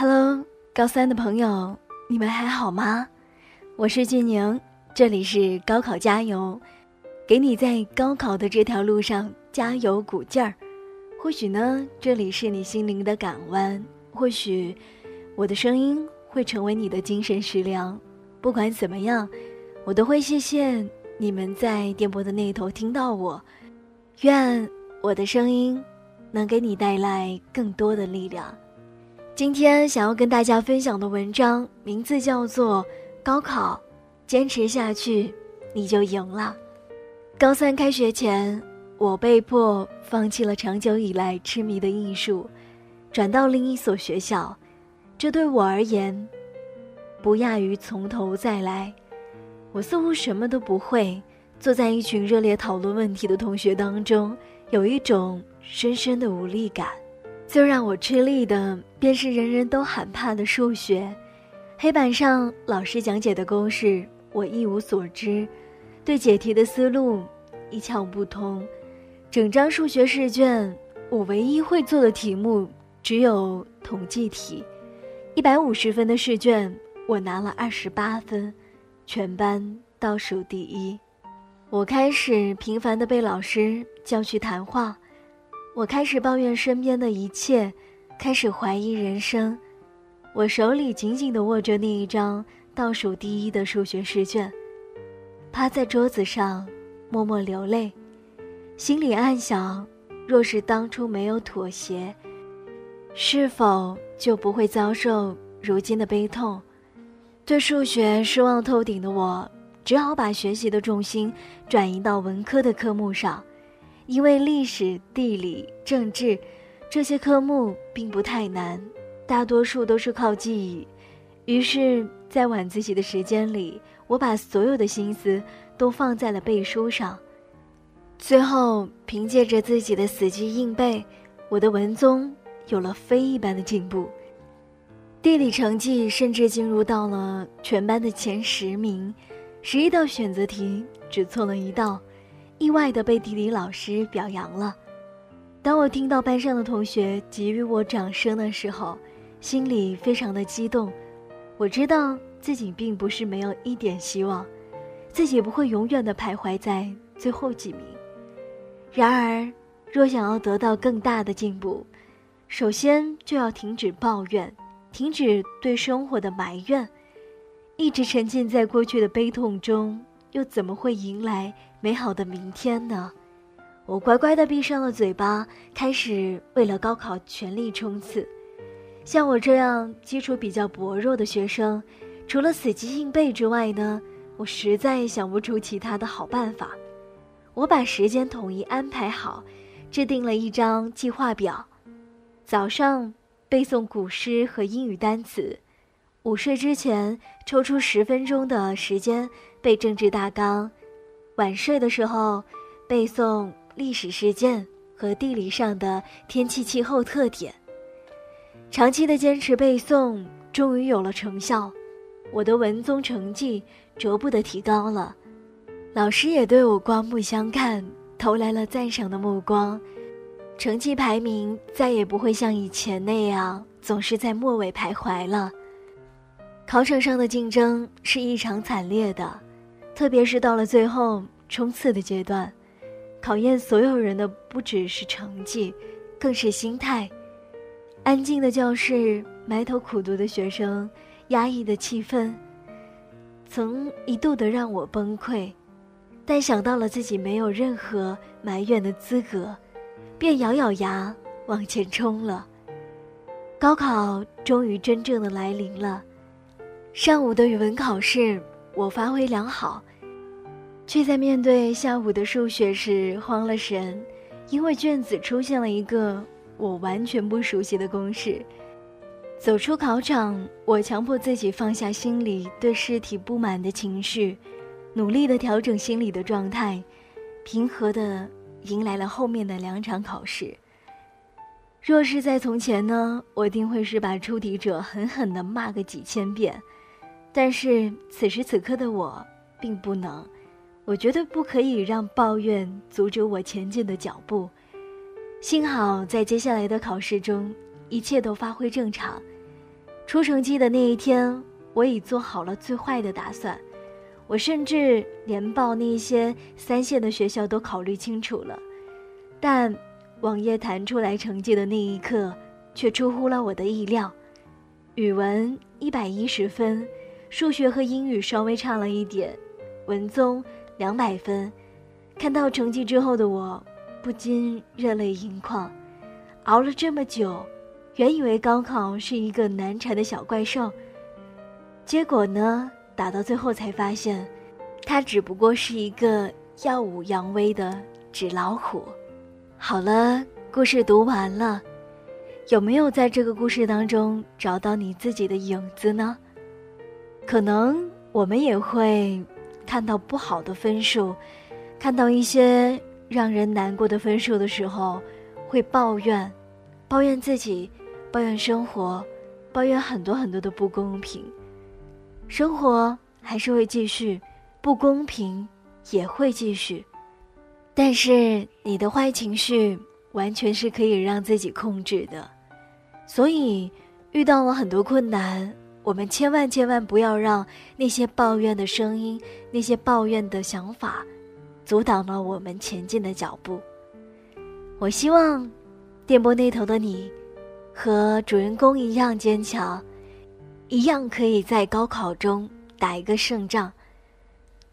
Hello，高三的朋友，你们还好吗？我是俊宁，这里是高考加油，给你在高考的这条路上加油鼓劲儿。或许呢，这里是你心灵的港湾，或许我的声音会成为你的精神食粮。不管怎么样，我都会谢谢你们在电波的那头听到我。愿我的声音能给你带来更多的力量。今天想要跟大家分享的文章名字叫做《高考，坚持下去，你就赢了》。高三开学前，我被迫放弃了长久以来痴迷的艺术，转到另一所学校。这对我而言，不亚于从头再来。我似乎什么都不会，坐在一群热烈讨论问题的同学当中，有一种深深的无力感。最让我吃力的，便是人人都喊怕的数学。黑板上老师讲解的公式，我一无所知，对解题的思路一窍不通。整张数学试卷，我唯一会做的题目只有统计题。一百五十分的试卷，我拿了二十八分，全班倒数第一。我开始频繁的被老师叫去谈话。我开始抱怨身边的一切，开始怀疑人生。我手里紧紧地握着那一张倒数第一的数学试卷，趴在桌子上默默流泪，心里暗想：若是当初没有妥协，是否就不会遭受如今的悲痛？对数学失望透顶的我，只好把学习的重心转移到文科的科目上。因为历史、地理、政治这些科目并不太难，大多数都是靠记忆。于是，在晚自习的时间里，我把所有的心思都放在了背书上。最后，凭借着自己的死记硬背，我的文综有了非一般的进步，地理成绩甚至进入到了全班的前十名，十一道选择题只错了一道。意外的被地理老师表扬了。当我听到班上的同学给予我掌声的时候，心里非常的激动。我知道自己并不是没有一点希望，自己不会永远的徘徊在最后几名。然而，若想要得到更大的进步，首先就要停止抱怨，停止对生活的埋怨。一直沉浸在过去的悲痛中，又怎么会迎来？美好的明天呢？我乖乖的闭上了嘴巴，开始为了高考全力冲刺。像我这样基础比较薄弱的学生，除了死记硬背之外呢，我实在想不出其他的好办法。我把时间统一安排好，制定了一张计划表：早上背诵古诗和英语单词，午睡之前抽出十分钟的时间背政治大纲。晚睡的时候，背诵历史事件和地理上的天气气候特点。长期的坚持背诵，终于有了成效，我的文综成绩逐步的提高了，老师也对我刮目相看，投来了赞赏的目光，成绩排名再也不会像以前那样总是在末尾徘徊了。考场上的竞争是异常惨烈的。特别是到了最后冲刺的阶段，考验所有人的不只是成绩，更是心态。安静的教室，埋头苦读的学生，压抑的气氛，曾一度的让我崩溃。但想到了自己没有任何埋怨的资格，便咬咬牙往前冲了。高考终于真正的来临了。上午的语文考试，我发挥良好。却在面对下午的数学时慌了神，因为卷子出现了一个我完全不熟悉的公式。走出考场，我强迫自己放下心里对试题不满的情绪，努力的调整心理的状态，平和的迎来了后面的两场考试。若是在从前呢，我定会是把出题者狠狠的骂个几千遍，但是此时此刻的我并不能。我绝对不可以让抱怨阻止我前进的脚步。幸好在接下来的考试中，一切都发挥正常。出成绩的那一天，我已做好了最坏的打算，我甚至连报那些三线的学校都考虑清楚了。但网页弹出来成绩的那一刻，却出乎了我的意料。语文一百一十分，数学和英语稍微差了一点，文综两百分。看到成绩之后的我，不禁热泪盈眶。熬了这么久，原以为高考是一个难缠的小怪兽，结果呢，打到最后才发现，它只不过是一个耀武扬威的纸老虎。好了，故事读完了，有没有在这个故事当中找到你自己的影子呢？可能我们也会看到不好的分数。看到一些让人难过的分数的时候，会抱怨，抱怨自己，抱怨生活，抱怨很多很多的不公平。生活还是会继续，不公平也会继续，但是你的坏情绪完全是可以让自己控制的。所以，遇到了很多困难，我们千万千万不要让那些抱怨的声音，那些抱怨的想法。阻挡了我们前进的脚步。我希望，电波那头的你，和主人公一样坚强，一样可以在高考中打一个胜仗。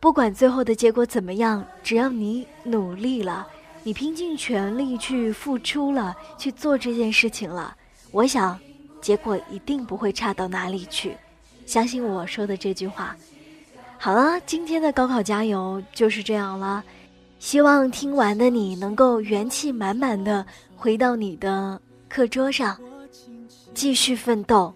不管最后的结果怎么样，只要你努力了，你拼尽全力去付出了，去做这件事情了，我想，结果一定不会差到哪里去。相信我说的这句话。好了，今天的高考加油就是这样了。希望听完的你能够元气满满的回到你的课桌上，继续奋斗。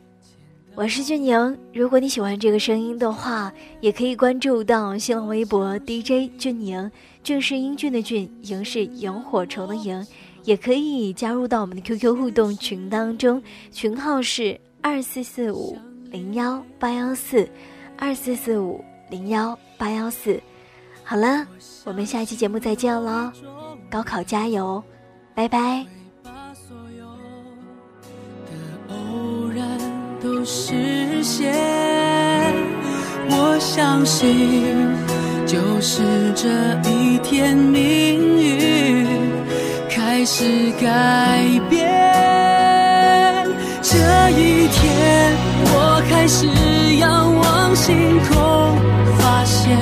我是俊宁，如果你喜欢这个声音的话，也可以关注到新浪微博 DJ 俊宁，俊是英俊的俊，莹是萤火虫的萤，也可以加入到我们的 QQ 互动群当中，群号是二四四五零幺八幺四二四四五。零幺八幺四，好了，我们下期节目再见喽！高考加油，拜拜。我相信，就是这一天，命运开始改变。这一天，我开始仰望星空。发现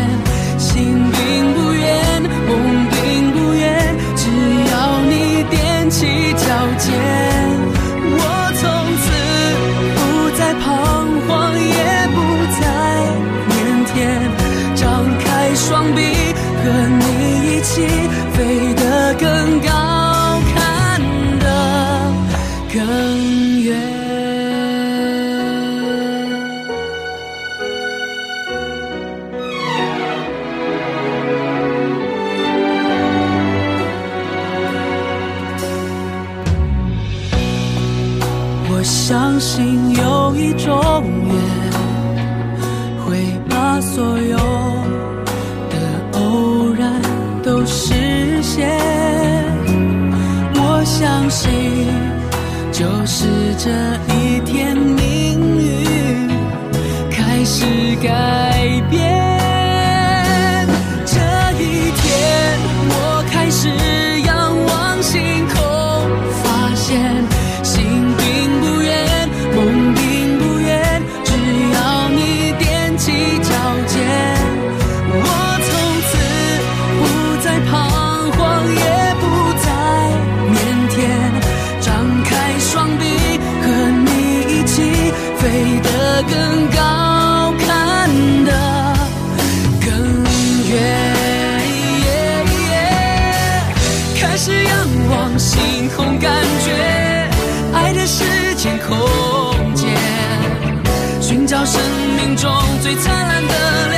呼吸就是这一最灿烂的。